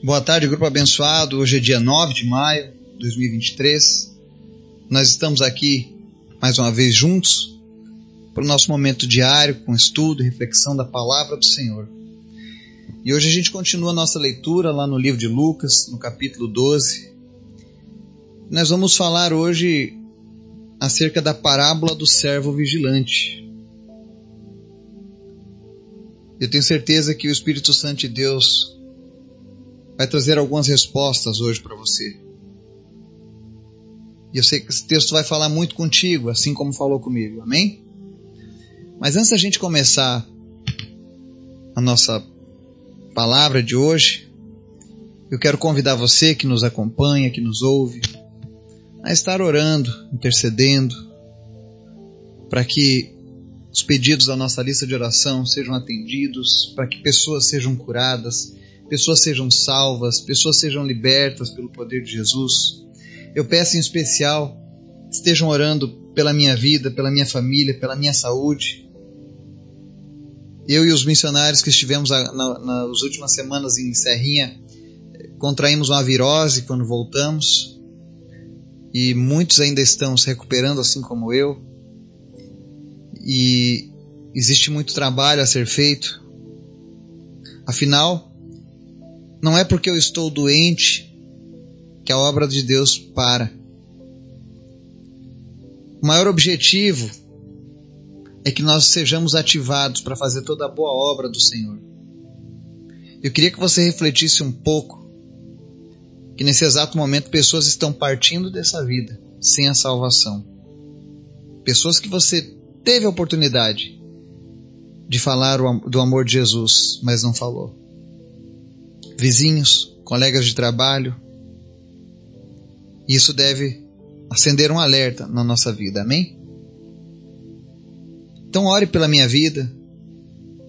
Boa tarde, grupo abençoado. Hoje é dia 9 de maio de 2023. Nós estamos aqui mais uma vez juntos para o nosso momento diário com estudo e reflexão da palavra do Senhor. E hoje a gente continua a nossa leitura lá no livro de Lucas, no capítulo 12. Nós vamos falar hoje acerca da parábola do servo vigilante. Eu tenho certeza que o Espírito Santo de Deus vai trazer algumas respostas hoje para você. E eu sei que esse texto vai falar muito contigo, assim como falou comigo. Amém? Mas antes da gente começar a nossa palavra de hoje, eu quero convidar você que nos acompanha, que nos ouve, a estar orando, intercedendo, para que os pedidos da nossa lista de oração sejam atendidos, para que pessoas sejam curadas, pessoas sejam salvas, pessoas sejam libertas pelo poder de Jesus. Eu peço em especial, estejam orando pela minha vida, pela minha família, pela minha saúde. Eu e os missionários que estivemos na, na, nas últimas semanas em Serrinha, contraímos uma virose quando voltamos e muitos ainda estão se recuperando, assim como eu. E existe muito trabalho a ser feito. Afinal, não é porque eu estou doente que a obra de Deus para. O maior objetivo é que nós sejamos ativados para fazer toda a boa obra do Senhor. Eu queria que você refletisse um pouco que nesse exato momento pessoas estão partindo dessa vida sem a salvação. Pessoas que você teve a oportunidade de falar do amor de Jesus, mas não falou vizinhos, colegas de trabalho. Isso deve acender um alerta na nossa vida, amém? Então, ore pela minha vida,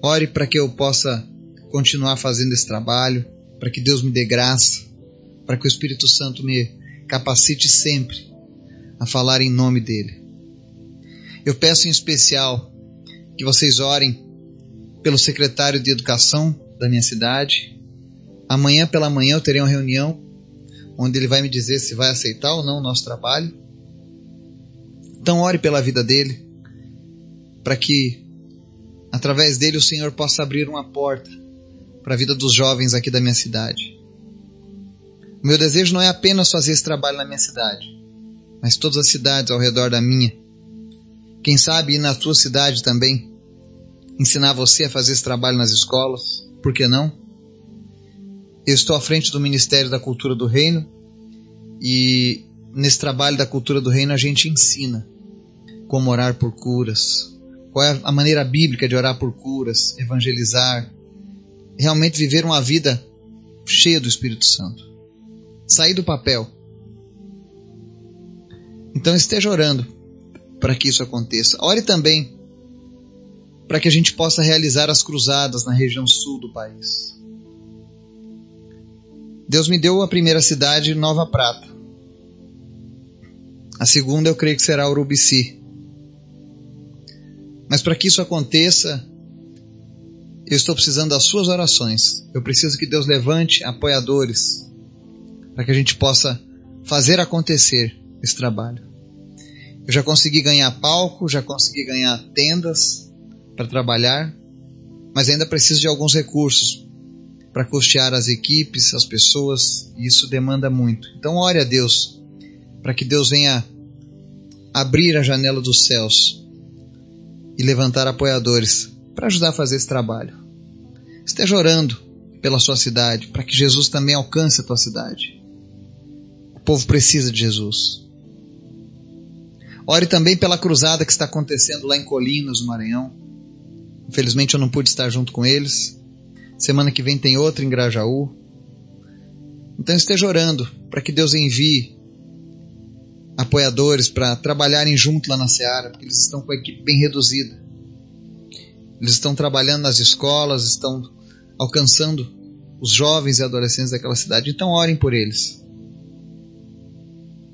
ore para que eu possa continuar fazendo esse trabalho, para que Deus me dê graça, para que o Espírito Santo me capacite sempre a falar em nome dEle. Eu peço em especial que vocês orem pelo secretário de Educação da minha cidade, Amanhã pela manhã eu terei uma reunião onde ele vai me dizer se vai aceitar ou não o nosso trabalho. Então ore pela vida dele, para que através dele o Senhor possa abrir uma porta para a vida dos jovens aqui da minha cidade. O meu desejo não é apenas fazer esse trabalho na minha cidade, mas todas as cidades ao redor da minha. Quem sabe ir na tua cidade também, ensinar você a fazer esse trabalho nas escolas, por que não? Eu estou à frente do Ministério da Cultura do Reino e nesse trabalho da cultura do reino a gente ensina como orar por curas, qual é a maneira bíblica de orar por curas, evangelizar, realmente viver uma vida cheia do Espírito Santo. Sair do papel. Então esteja orando para que isso aconteça. Ore também para que a gente possa realizar as cruzadas na região sul do país. Deus me deu a primeira cidade, Nova Prata. A segunda eu creio que será Urubici. Mas para que isso aconteça, eu estou precisando das suas orações. Eu preciso que Deus levante apoiadores para que a gente possa fazer acontecer esse trabalho. Eu já consegui ganhar palco, já consegui ganhar tendas para trabalhar, mas ainda preciso de alguns recursos para custear as equipes, as pessoas, e isso demanda muito. Então, ore a Deus para que Deus venha abrir a janela dos céus e levantar apoiadores para ajudar a fazer esse trabalho. Esteja orando pela sua cidade, para que Jesus também alcance a tua cidade. O povo precisa de Jesus. Ore também pela cruzada que está acontecendo lá em Colinas, no Maranhão. Infelizmente eu não pude estar junto com eles, Semana que vem tem outra em Grajaú. Então esteja orando para que Deus envie apoiadores para trabalharem junto lá na Seara, porque eles estão com a equipe bem reduzida. Eles estão trabalhando nas escolas, estão alcançando os jovens e adolescentes daquela cidade. Então orem por eles.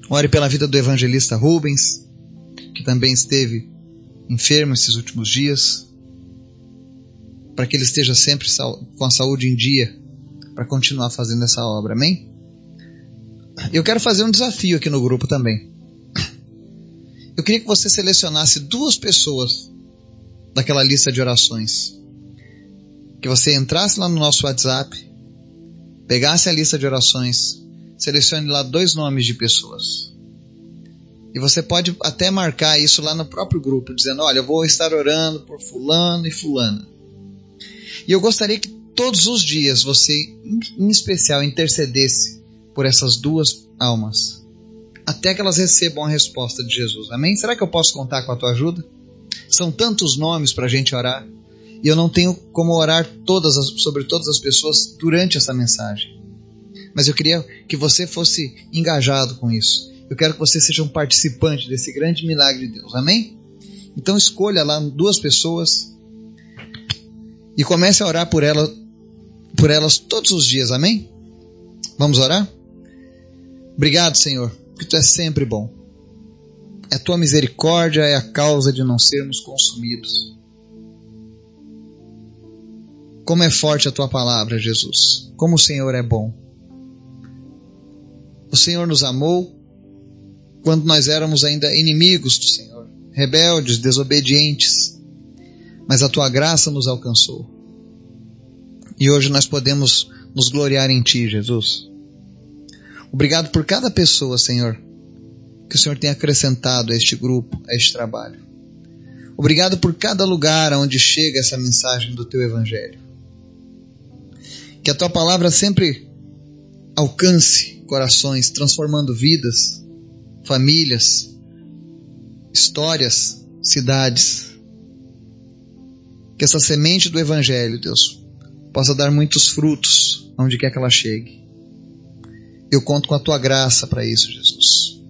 Ore pela vida do evangelista Rubens, que também esteve enfermo esses últimos dias para que ele esteja sempre com a saúde em dia, para continuar fazendo essa obra. Amém? Eu quero fazer um desafio aqui no grupo também. Eu queria que você selecionasse duas pessoas daquela lista de orações. Que você entrasse lá no nosso WhatsApp, pegasse a lista de orações, selecione lá dois nomes de pessoas. E você pode até marcar isso lá no próprio grupo, dizendo: Olha, eu vou estar orando por Fulano e Fulana. E eu gostaria que todos os dias você, em especial, intercedesse por essas duas almas, até que elas recebam a resposta de Jesus. Amém? Será que eu posso contar com a tua ajuda? São tantos nomes para a gente orar e eu não tenho como orar todas as, sobre todas as pessoas durante essa mensagem. Mas eu queria que você fosse engajado com isso. Eu quero que você seja um participante desse grande milagre de Deus. Amém? Então escolha lá duas pessoas e comece a orar por, ela, por elas todos os dias. Amém? Vamos orar? Obrigado, Senhor, porque tu és sempre bom. A tua misericórdia é a causa de não sermos consumidos. Como é forte a tua palavra, Jesus. Como o Senhor é bom. O Senhor nos amou quando nós éramos ainda inimigos do Senhor, rebeldes, desobedientes, mas a tua graça nos alcançou. E hoje nós podemos nos gloriar em ti, Jesus. Obrigado por cada pessoa, Senhor, que o Senhor tem acrescentado a este grupo, a este trabalho. Obrigado por cada lugar onde chega essa mensagem do teu evangelho. Que a tua palavra sempre alcance corações, transformando vidas, famílias, histórias, cidades. Que essa semente do Evangelho, Deus, possa dar muitos frutos onde quer que ela chegue. Eu conto com a tua graça para isso, Jesus.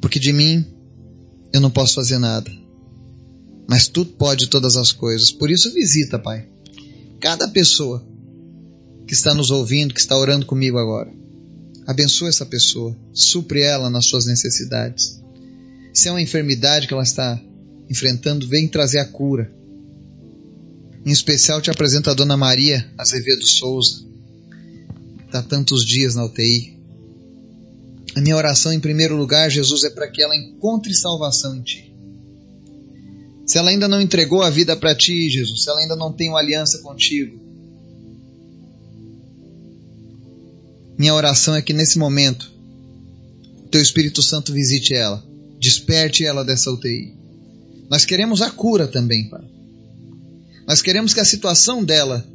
Porque de mim eu não posso fazer nada. Mas tu pode todas as coisas. Por isso visita, Pai. Cada pessoa que está nos ouvindo, que está orando comigo agora Abençoa essa pessoa, supre ela nas suas necessidades. Se é uma enfermidade que ela está enfrentando, vem trazer a cura. Em especial te apresento a Dona Maria Azevedo Souza. Está tantos dias na UTI. A minha oração, em primeiro lugar, Jesus, é para que ela encontre salvação em Ti. Se ela ainda não entregou a vida para Ti, Jesus, se ela ainda não tem uma aliança contigo, Minha oração é que nesse momento, Teu Espírito Santo visite ela, desperte ela dessa UTI. Nós queremos a cura também, Pai. Nós queremos que a situação dela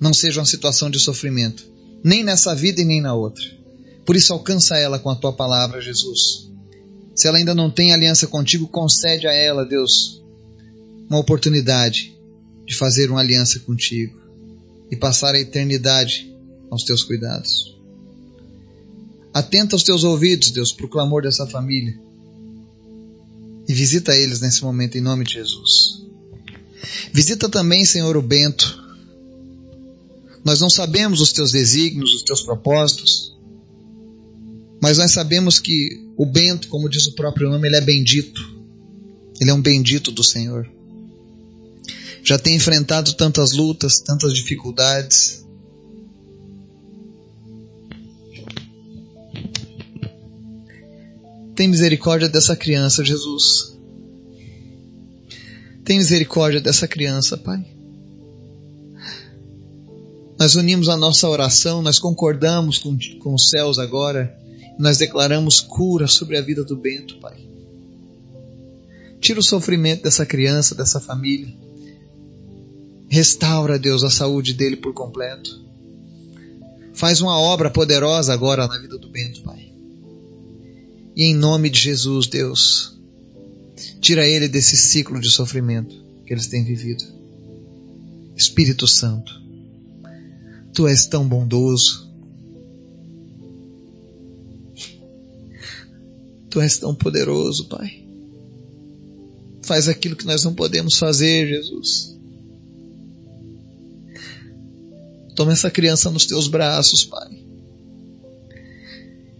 não seja uma situação de sofrimento, nem nessa vida e nem na outra. Por isso, alcança ela com a tua palavra, Jesus. Se ela ainda não tem aliança contigo, concede a ela, Deus, uma oportunidade de fazer uma aliança contigo e passar a eternidade aos teus cuidados. Atenta aos teus ouvidos, Deus, para o clamor dessa família. E visita eles nesse momento em nome de Jesus. Visita também, Senhor, o Bento. Nós não sabemos os teus desígnios, os teus propósitos, mas nós sabemos que o Bento, como diz o próprio nome, ele é bendito. Ele é um bendito do Senhor. Já tem enfrentado tantas lutas, tantas dificuldades, Tem misericórdia dessa criança, Jesus. Tem misericórdia dessa criança, Pai. Nós unimos a nossa oração, nós concordamos com, com os céus agora, nós declaramos cura sobre a vida do Bento, Pai. Tira o sofrimento dessa criança, dessa família. Restaura, Deus, a saúde dele por completo. Faz uma obra poderosa agora na vida do Bento, Pai. E em nome de Jesus, Deus, tira ele desse ciclo de sofrimento que eles têm vivido. Espírito Santo, tu és tão bondoso. Tu és tão poderoso, Pai. Faz aquilo que nós não podemos fazer, Jesus. Toma essa criança nos teus braços, Pai.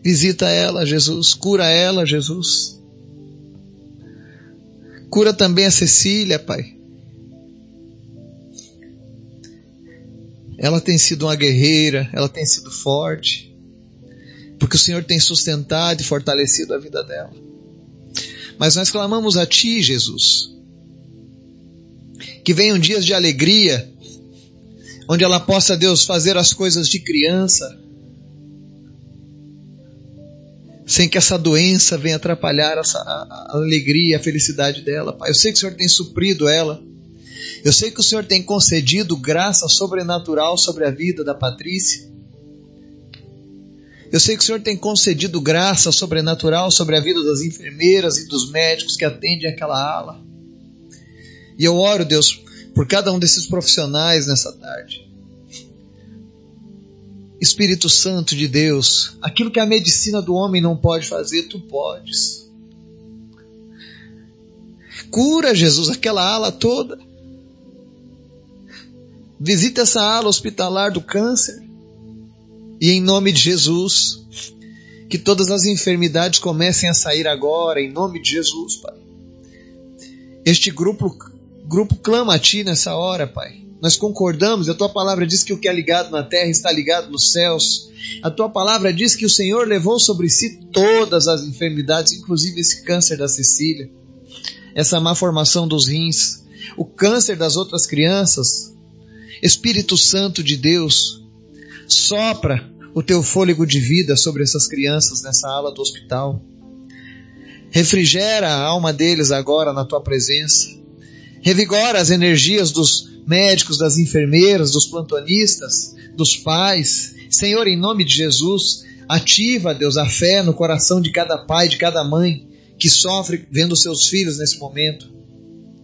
Visita ela, Jesus. Cura ela, Jesus. Cura também a Cecília, Pai. Ela tem sido uma guerreira, ela tem sido forte, porque o Senhor tem sustentado e fortalecido a vida dela. Mas nós clamamos a Ti, Jesus, que venham dias de alegria, onde ela possa, Deus, fazer as coisas de criança, sem que essa doença venha atrapalhar essa, a, a alegria, a felicidade dela, Pai. Eu sei que o Senhor tem suprido ela. Eu sei que o Senhor tem concedido graça sobrenatural sobre a vida da Patrícia. Eu sei que o Senhor tem concedido graça sobrenatural sobre a vida das enfermeiras e dos médicos que atendem aquela ala. E eu oro, Deus, por cada um desses profissionais nessa tarde. Espírito Santo de Deus, aquilo que a medicina do homem não pode fazer, tu podes. Cura, Jesus, aquela ala toda. Visita essa ala hospitalar do câncer. E em nome de Jesus, que todas as enfermidades comecem a sair agora, em nome de Jesus, Pai. Este grupo, grupo clama a Ti nessa hora, Pai. Nós concordamos, a tua palavra diz que o que é ligado na terra está ligado nos céus. A tua palavra diz que o Senhor levou sobre si todas as enfermidades, inclusive esse câncer da Cecília, essa má formação dos rins, o câncer das outras crianças. Espírito Santo de Deus, sopra o teu fôlego de vida sobre essas crianças nessa ala do hospital. Refrigera a alma deles agora na tua presença. Revigora as energias dos médicos, das enfermeiras, dos plantonistas, dos pais. Senhor, em nome de Jesus, ativa, Deus, a fé no coração de cada pai, de cada mãe que sofre vendo seus filhos nesse momento,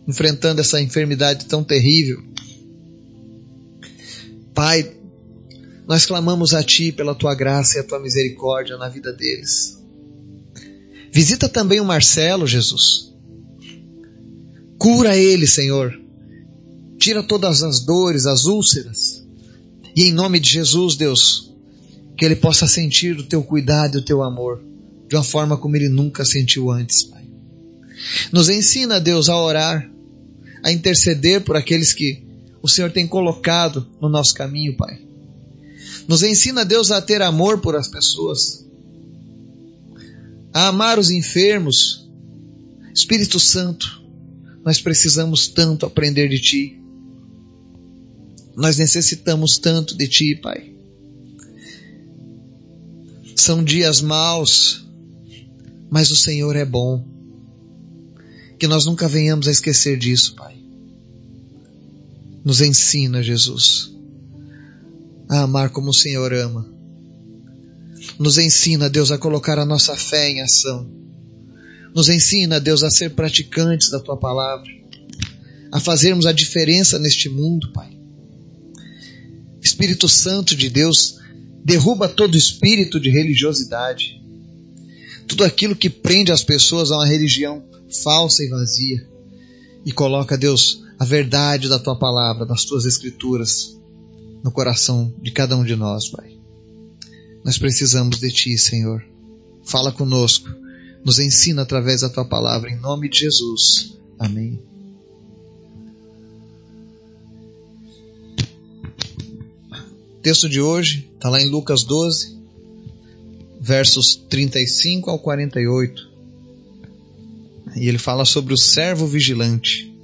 enfrentando essa enfermidade tão terrível. Pai, nós clamamos a Ti pela Tua graça e a Tua misericórdia na vida deles. Visita também o Marcelo, Jesus. Cura ele, Senhor tira todas as dores, as úlceras. E em nome de Jesus, Deus, que ele possa sentir o teu cuidado e o teu amor de uma forma como ele nunca sentiu antes, Pai. Nos ensina, Deus, a orar, a interceder por aqueles que o Senhor tem colocado no nosso caminho, Pai. Nos ensina, Deus, a ter amor por as pessoas, a amar os enfermos. Espírito Santo, nós precisamos tanto aprender de Ti. Nós necessitamos tanto de Ti, Pai. São dias maus, mas o Senhor é bom. Que nós nunca venhamos a esquecer disso, Pai. Nos ensina, Jesus, a amar como o Senhor ama. Nos ensina, Deus, a colocar a nossa fé em ação. Nos ensina, Deus, a ser praticantes da Tua palavra, a fazermos a diferença neste mundo, Pai. Espírito Santo de Deus derruba todo espírito de religiosidade, tudo aquilo que prende as pessoas a uma religião falsa e vazia, e coloca, Deus, a verdade da tua palavra, das tuas escrituras, no coração de cada um de nós, Pai. Nós precisamos de Ti, Senhor. Fala conosco, nos ensina através da tua palavra, em nome de Jesus. Amém. texto de hoje está lá em Lucas 12, versos 35 ao 48. E ele fala sobre o servo vigilante.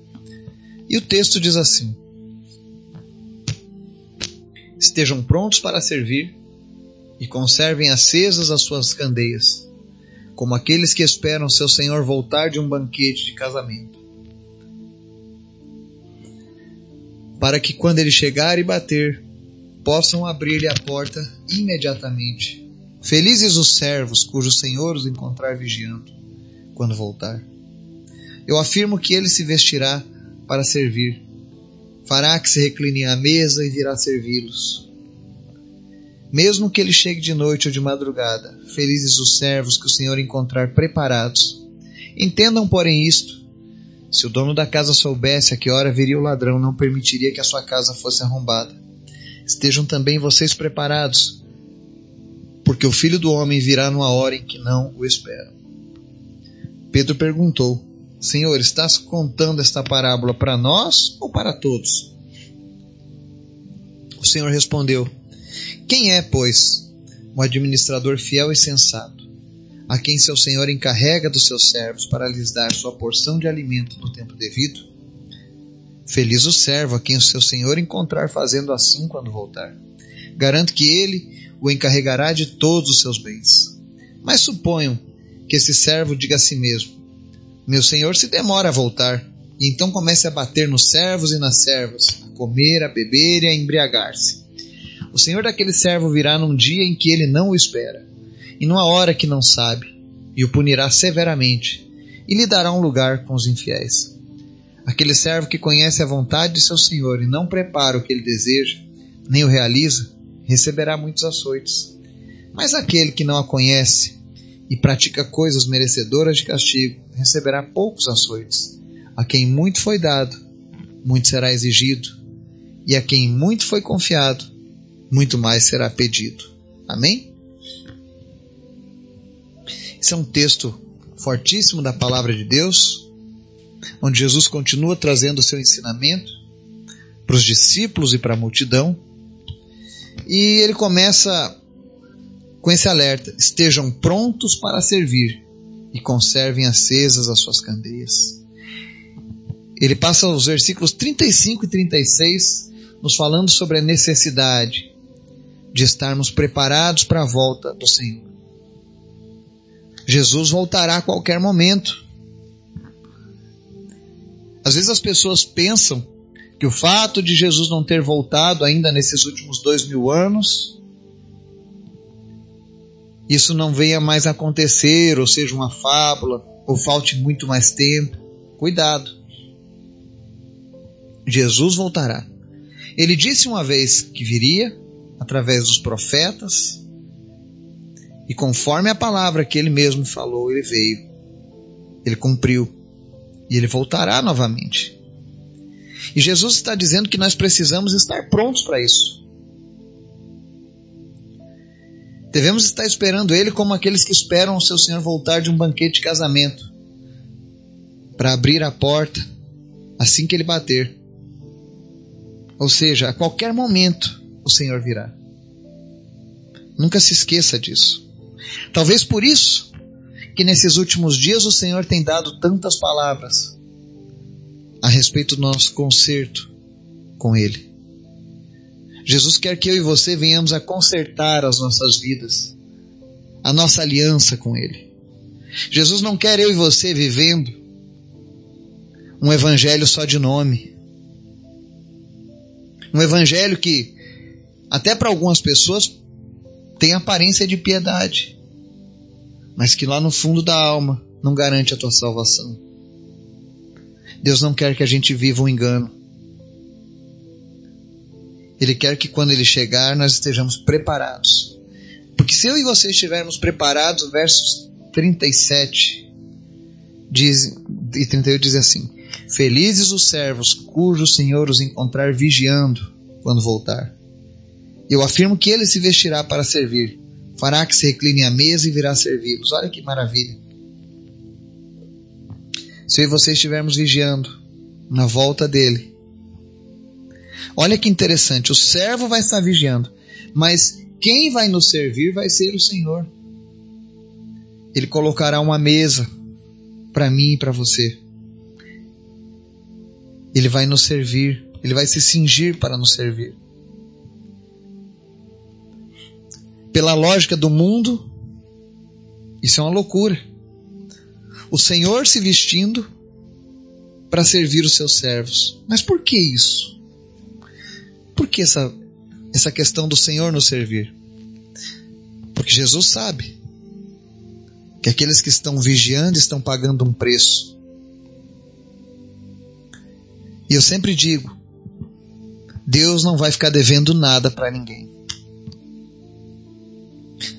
E o texto diz assim: Estejam prontos para servir e conservem acesas as suas candeias, como aqueles que esperam seu senhor voltar de um banquete de casamento. Para que quando ele chegar e bater, possam abrir-lhe a porta imediatamente. Felizes os servos cujo senhor os encontrar vigiando quando voltar. Eu afirmo que ele se vestirá para servir, fará que se reclinem à mesa e virá servi-los. Mesmo que ele chegue de noite ou de madrugada, felizes os servos que o Senhor encontrar preparados. Entendam, porém, isto: se o dono da casa soubesse a que hora viria o ladrão, não permitiria que a sua casa fosse arrombada. Estejam também vocês preparados, porque o filho do homem virá numa hora em que não o esperam. Pedro perguntou: Senhor, estás contando esta parábola para nós ou para todos? O Senhor respondeu: Quem é, pois, o administrador fiel e sensato, a quem seu senhor encarrega dos seus servos para lhes dar sua porção de alimento no tempo devido? Feliz o servo a quem o seu senhor encontrar fazendo assim quando voltar. Garanto que ele o encarregará de todos os seus bens. Mas suponham que esse servo diga a si mesmo: Meu senhor se demora a voltar, e então comece a bater nos servos e nas servas, a comer, a beber e a embriagar-se. O senhor daquele servo virá num dia em que ele não o espera, e numa hora que não sabe, e o punirá severamente, e lhe dará um lugar com os infiéis. Aquele servo que conhece a vontade de seu senhor e não prepara o que ele deseja, nem o realiza, receberá muitos açoites. Mas aquele que não a conhece e pratica coisas merecedoras de castigo, receberá poucos açoites. A quem muito foi dado, muito será exigido, e a quem muito foi confiado, muito mais será pedido. Amém? Esse é um texto fortíssimo da palavra de Deus, onde Jesus continua trazendo o seu ensinamento para os discípulos e para a multidão. E ele começa com esse alerta: estejam prontos para servir e conservem acesas as suas candeias. Ele passa os versículos 35 e 36 nos falando sobre a necessidade de estarmos preparados para a volta do Senhor. Jesus voltará a qualquer momento. Às vezes as pessoas pensam que o fato de Jesus não ter voltado ainda nesses últimos dois mil anos, isso não venha mais acontecer, ou seja, uma fábula, ou falte muito mais tempo. Cuidado. Jesus voltará. Ele disse uma vez que viria, através dos profetas, e conforme a palavra que ele mesmo falou, ele veio, ele cumpriu, e ele voltará novamente. E Jesus está dizendo que nós precisamos estar prontos para isso. Devemos estar esperando Ele como aqueles que esperam o seu Senhor voltar de um banquete de casamento para abrir a porta assim que Ele bater. Ou seja, a qualquer momento o Senhor virá. Nunca se esqueça disso. Talvez por isso que nesses últimos dias o Senhor tem dado tantas palavras a respeito do nosso conserto com Ele. Jesus quer que eu e você venhamos a consertar as nossas vidas, a nossa aliança com Ele. Jesus não quer eu e você vivendo um evangelho só de nome. Um evangelho que até para algumas pessoas tem aparência de piedade, mas que lá no fundo da alma não garante a tua salvação. Deus não quer que a gente viva um engano. Ele quer que quando ele chegar nós estejamos preparados. Porque se eu e você estivermos preparados, versos 37 diz, e 38 diz assim: Felizes os servos cujo Senhor os encontrar vigiando quando voltar. Eu afirmo que ele se vestirá para servir, fará que se recline à mesa e virá servi-los. Olha que maravilha. Se eu e você estivermos vigiando na volta dele, olha que interessante, o servo vai estar vigiando, mas quem vai nos servir vai ser o Senhor. Ele colocará uma mesa para mim e para você. Ele vai nos servir, ele vai se cingir para nos servir. Pela lógica do mundo, isso é uma loucura. O Senhor se vestindo para servir os seus servos. Mas por que isso? Por que essa, essa questão do Senhor nos servir? Porque Jesus sabe que aqueles que estão vigiando estão pagando um preço. E eu sempre digo: Deus não vai ficar devendo nada para ninguém.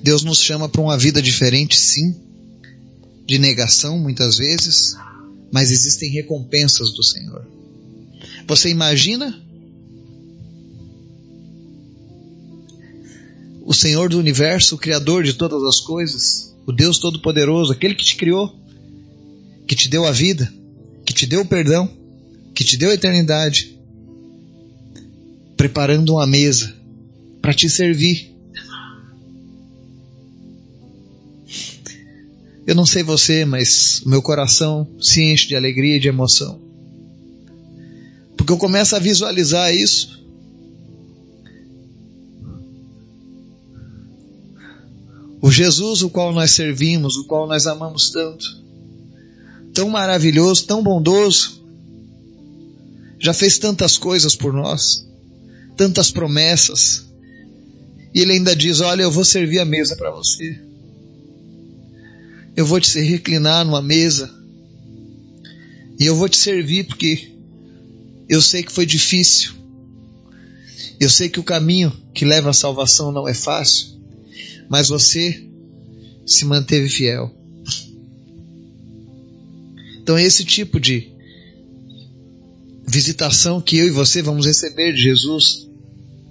Deus nos chama para uma vida diferente, sim, de negação muitas vezes, mas existem recompensas do Senhor. Você imagina o Senhor do universo, o Criador de todas as coisas, o Deus Todo-Poderoso, aquele que te criou, que te deu a vida, que te deu o perdão, que te deu a eternidade, preparando uma mesa para te servir. Eu não sei você, mas meu coração se enche de alegria e de emoção. Porque eu começo a visualizar isso. O Jesus o qual nós servimos, o qual nós amamos tanto, tão maravilhoso, tão bondoso, já fez tantas coisas por nós, tantas promessas, e ele ainda diz: Olha, eu vou servir a mesa para você. Eu vou te reclinar numa mesa. E eu vou te servir porque eu sei que foi difícil. Eu sei que o caminho que leva à salvação não é fácil. Mas você se manteve fiel. Então, esse tipo de visitação que eu e você vamos receber de Jesus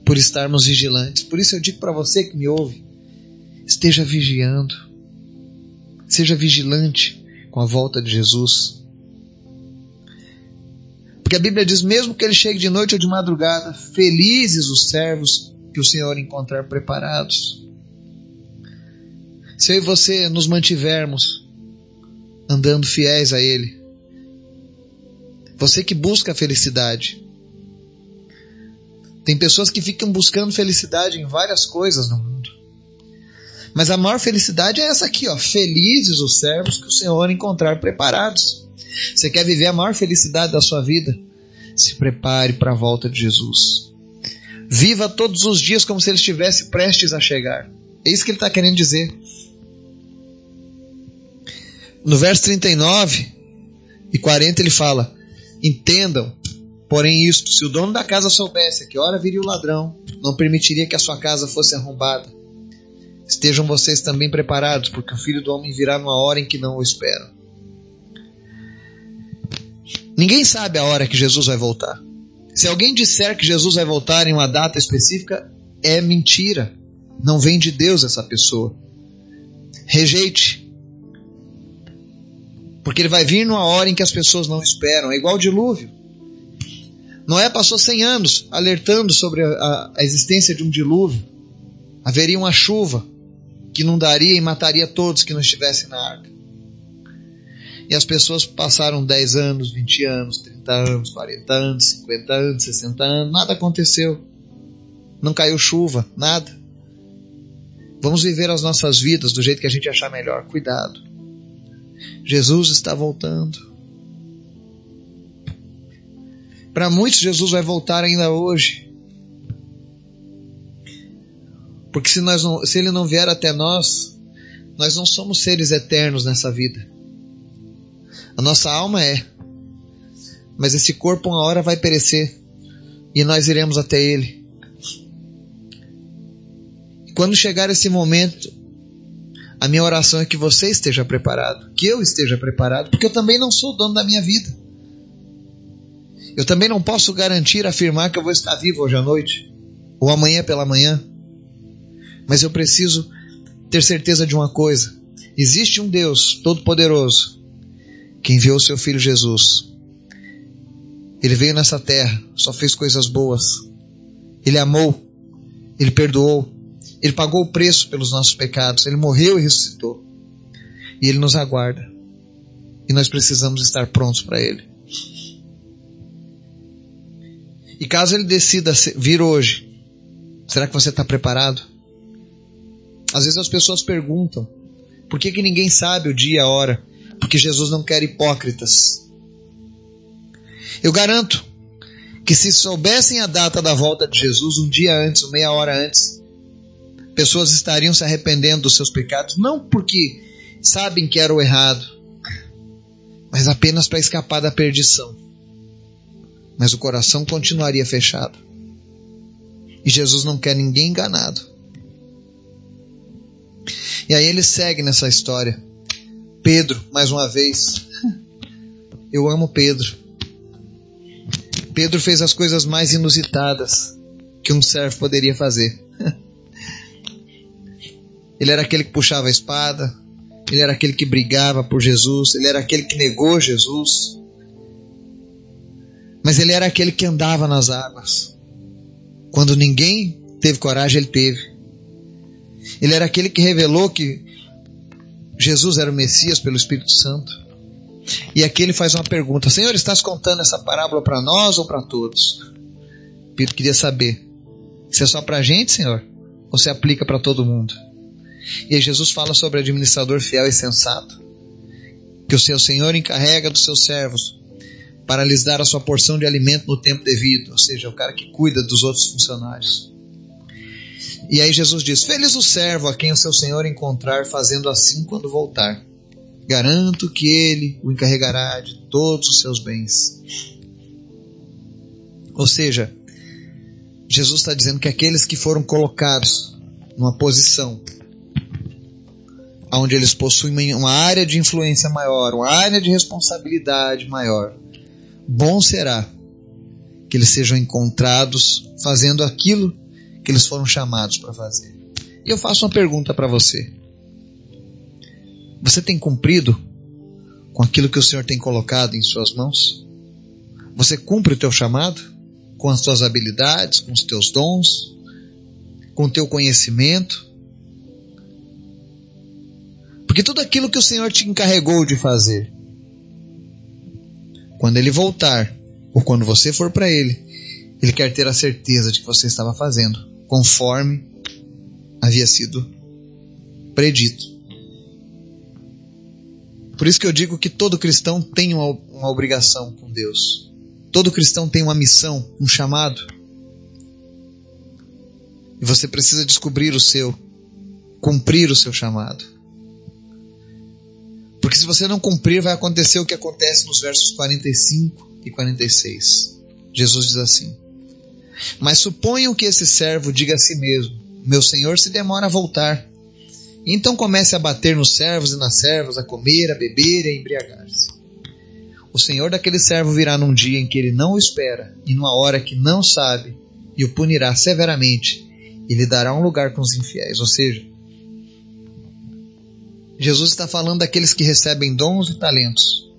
por estarmos vigilantes. Por isso eu digo para você que me ouve: esteja vigiando, seja vigilante com a volta de Jesus. Porque a Bíblia diz: mesmo que ele chegue de noite ou de madrugada, felizes os servos que o Senhor encontrar preparados. Se eu e você nos mantivermos andando fiéis a Ele, você que busca a felicidade, tem pessoas que ficam buscando felicidade em várias coisas no mundo. Mas a maior felicidade é essa aqui, ó. Felizes os servos que o Senhor encontrar preparados. Você quer viver a maior felicidade da sua vida? Se prepare para a volta de Jesus. Viva todos os dias como se ele estivesse prestes a chegar. É isso que ele está querendo dizer. No verso 39 e 40 ele fala: Entendam Porém, isto, se o dono da casa soubesse a que hora viria o ladrão, não permitiria que a sua casa fosse arrombada. Estejam vocês também preparados, porque o filho do homem virá numa hora em que não o esperam. Ninguém sabe a hora que Jesus vai voltar. Se alguém disser que Jesus vai voltar em uma data específica, é mentira. Não vem de Deus essa pessoa. Rejeite. Porque ele vai vir numa hora em que as pessoas não esperam. É igual dilúvio. Noé passou 100 anos alertando sobre a, a existência de um dilúvio. Haveria uma chuva que inundaria e mataria todos que não estivessem na arca. E as pessoas passaram 10 anos, 20 anos, 30 anos, 40 anos, 50 anos, 60 anos, nada aconteceu. Não caiu chuva, nada. Vamos viver as nossas vidas do jeito que a gente achar melhor. Cuidado. Jesus está voltando. Para muitos, Jesus vai voltar ainda hoje. Porque se, nós não, se Ele não vier até nós, nós não somos seres eternos nessa vida. A nossa alma é. Mas esse corpo, uma hora, vai perecer. E nós iremos até Ele. Quando chegar esse momento, a minha oração é que você esteja preparado. Que eu esteja preparado. Porque eu também não sou dono da minha vida. Eu também não posso garantir, afirmar que eu vou estar vivo hoje à noite ou amanhã pela manhã. Mas eu preciso ter certeza de uma coisa: existe um Deus Todo-Poderoso que enviou seu Filho Jesus. Ele veio nessa terra, só fez coisas boas. Ele amou, ele perdoou, ele pagou o preço pelos nossos pecados, ele morreu e ressuscitou. E ele nos aguarda. E nós precisamos estar prontos para ele. E caso ele decida vir hoje, será que você está preparado? Às vezes as pessoas perguntam: por que, que ninguém sabe o dia e a hora? Porque Jesus não quer hipócritas. Eu garanto que se soubessem a data da volta de Jesus um dia antes, meia hora antes, pessoas estariam se arrependendo dos seus pecados, não porque sabem que era o errado, mas apenas para escapar da perdição mas o coração continuaria fechado. E Jesus não quer ninguém enganado. E aí ele segue nessa história. Pedro, mais uma vez. Eu amo Pedro. Pedro fez as coisas mais inusitadas que um servo poderia fazer. Ele era aquele que puxava a espada, ele era aquele que brigava por Jesus, ele era aquele que negou Jesus. Mas ele era aquele que andava nas águas. Quando ninguém teve coragem, ele teve. Ele era aquele que revelou que Jesus era o Messias pelo Espírito Santo. E aqui ele faz uma pergunta: Senhor, estás contando essa parábola para nós ou para todos? Pedro queria saber: se é só para a gente, Senhor? Ou se aplica para todo mundo? E aí Jesus fala sobre administrador fiel e sensato, que o seu Senhor encarrega dos seus servos para lhes dar a sua porção de alimento no tempo devido, ou seja, o cara que cuida dos outros funcionários. E aí Jesus diz: Feliz o servo a quem o seu Senhor encontrar fazendo assim quando voltar. Garanto que ele o encarregará de todos os seus bens. Ou seja, Jesus está dizendo que aqueles que foram colocados numa posição onde eles possuem uma área de influência maior, uma área de responsabilidade maior, bom será que eles sejam encontrados fazendo aquilo que eles foram chamados para fazer. E eu faço uma pergunta para você. Você tem cumprido com aquilo que o Senhor tem colocado em suas mãos? Você cumpre o teu chamado com as tuas habilidades, com os teus dons, com o teu conhecimento? Porque tudo aquilo que o Senhor te encarregou de fazer, quando ele voltar, ou quando você for para ele, ele quer ter a certeza de que você estava fazendo conforme havia sido predito. Por isso que eu digo que todo cristão tem uma, uma obrigação com Deus. Todo cristão tem uma missão, um chamado. E você precisa descobrir o seu, cumprir o seu chamado. Porque se você não cumprir, vai acontecer o que acontece nos versos 45 e 46. Jesus diz assim: Mas suponham que esse servo diga a si mesmo: Meu senhor se demora a voltar. Então comece a bater nos servos e nas servas, a comer, a beber e a embriagar-se. O senhor daquele servo virá num dia em que ele não o espera e numa hora que não sabe, e o punirá severamente e lhe dará um lugar com os infiéis. Ou seja, Jesus está falando daqueles que recebem dons e talentos,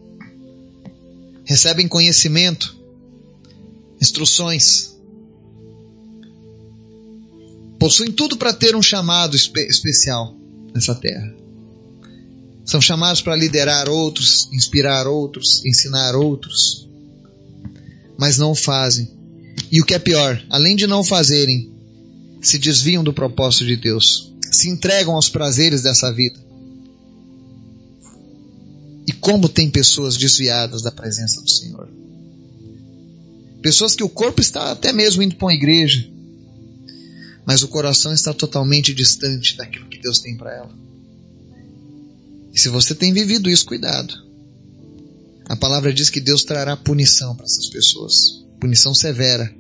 recebem conhecimento, instruções, possuem tudo para ter um chamado espe especial nessa terra. São chamados para liderar outros, inspirar outros, ensinar outros, mas não fazem. E o que é pior, além de não fazerem, se desviam do propósito de Deus, se entregam aos prazeres dessa vida e como tem pessoas desviadas da presença do Senhor. Pessoas que o corpo está até mesmo indo para uma igreja, mas o coração está totalmente distante daquilo que Deus tem para ela. E se você tem vivido isso, cuidado. A palavra diz que Deus trará punição para essas pessoas, punição severa,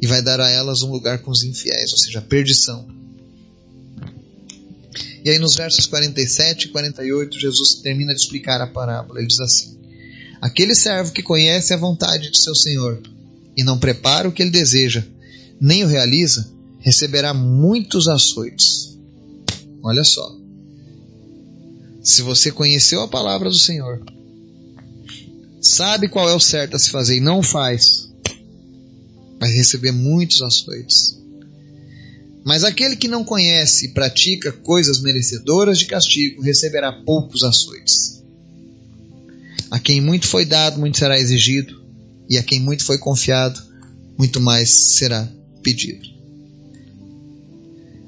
e vai dar a elas um lugar com os infiéis, ou seja, perdição. E aí nos versos 47 e 48, Jesus termina de explicar a parábola. Ele diz assim: Aquele servo que conhece a vontade de seu Senhor e não prepara o que ele deseja, nem o realiza, receberá muitos açoites. Olha só. Se você conheceu a palavra do Senhor, sabe qual é o certo a se fazer e não faz, vai receber muitos açoites. Mas aquele que não conhece e pratica coisas merecedoras de castigo receberá poucos açoites. A quem muito foi dado, muito será exigido, e a quem muito foi confiado, muito mais será pedido.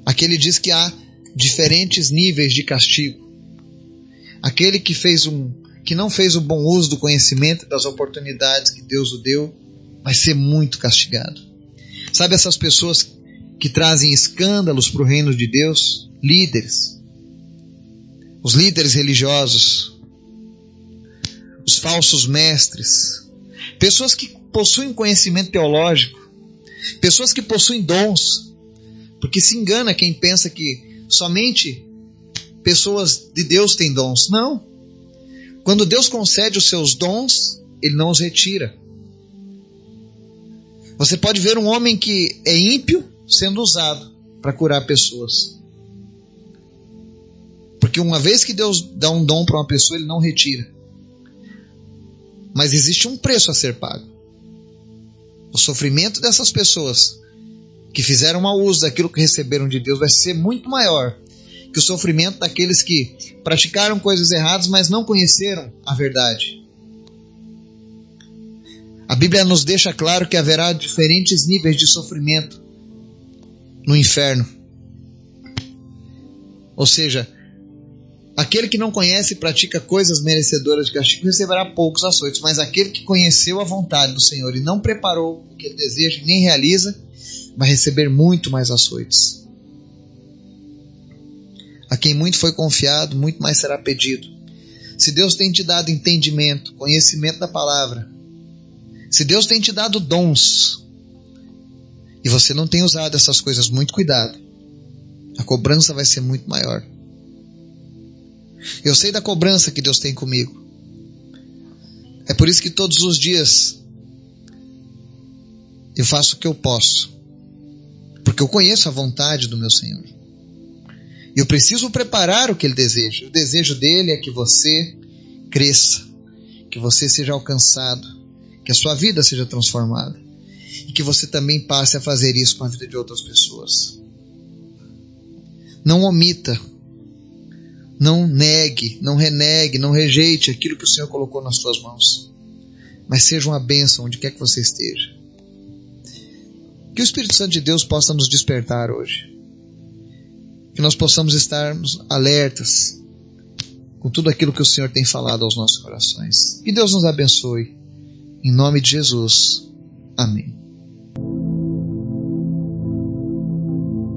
Aquele diz que há diferentes níveis de castigo. Aquele que fez um que não fez o bom uso do conhecimento das oportunidades que Deus o deu, vai ser muito castigado. Sabe essas pessoas que trazem escândalos para o reino de Deus, líderes, os líderes religiosos, os falsos mestres, pessoas que possuem conhecimento teológico, pessoas que possuem dons, porque se engana quem pensa que somente pessoas de Deus têm dons. Não. Quando Deus concede os seus dons, Ele não os retira. Você pode ver um homem que é ímpio, sendo usado para curar pessoas. Porque uma vez que Deus dá um dom para uma pessoa, ele não retira. Mas existe um preço a ser pago. O sofrimento dessas pessoas que fizeram mau uso daquilo que receberam de Deus vai ser muito maior que o sofrimento daqueles que praticaram coisas erradas, mas não conheceram a verdade. A Bíblia nos deixa claro que haverá diferentes níveis de sofrimento no inferno. Ou seja, aquele que não conhece e pratica coisas merecedoras de castigo receberá poucos açoites, mas aquele que conheceu a vontade do Senhor e não preparou o que ele deseja nem realiza, vai receber muito mais açoites. A quem muito foi confiado, muito mais será pedido. Se Deus tem te dado entendimento, conhecimento da palavra, se Deus tem te dado dons, e você não tem usado essas coisas, muito cuidado. A cobrança vai ser muito maior. Eu sei da cobrança que Deus tem comigo. É por isso que todos os dias eu faço o que eu posso. Porque eu conheço a vontade do meu Senhor. E eu preciso preparar o que ele deseja. O desejo dele é que você cresça, que você seja alcançado, que a sua vida seja transformada e que você também passe a fazer isso com a vida de outras pessoas. Não omita, não negue, não renegue, não rejeite aquilo que o Senhor colocou nas suas mãos, mas seja uma bênção onde quer que você esteja. Que o Espírito Santo de Deus possa nos despertar hoje que nós possamos estarmos alertas com tudo aquilo que o Senhor tem falado aos nossos corações. Que Deus nos abençoe. Em nome de Jesus. Amém.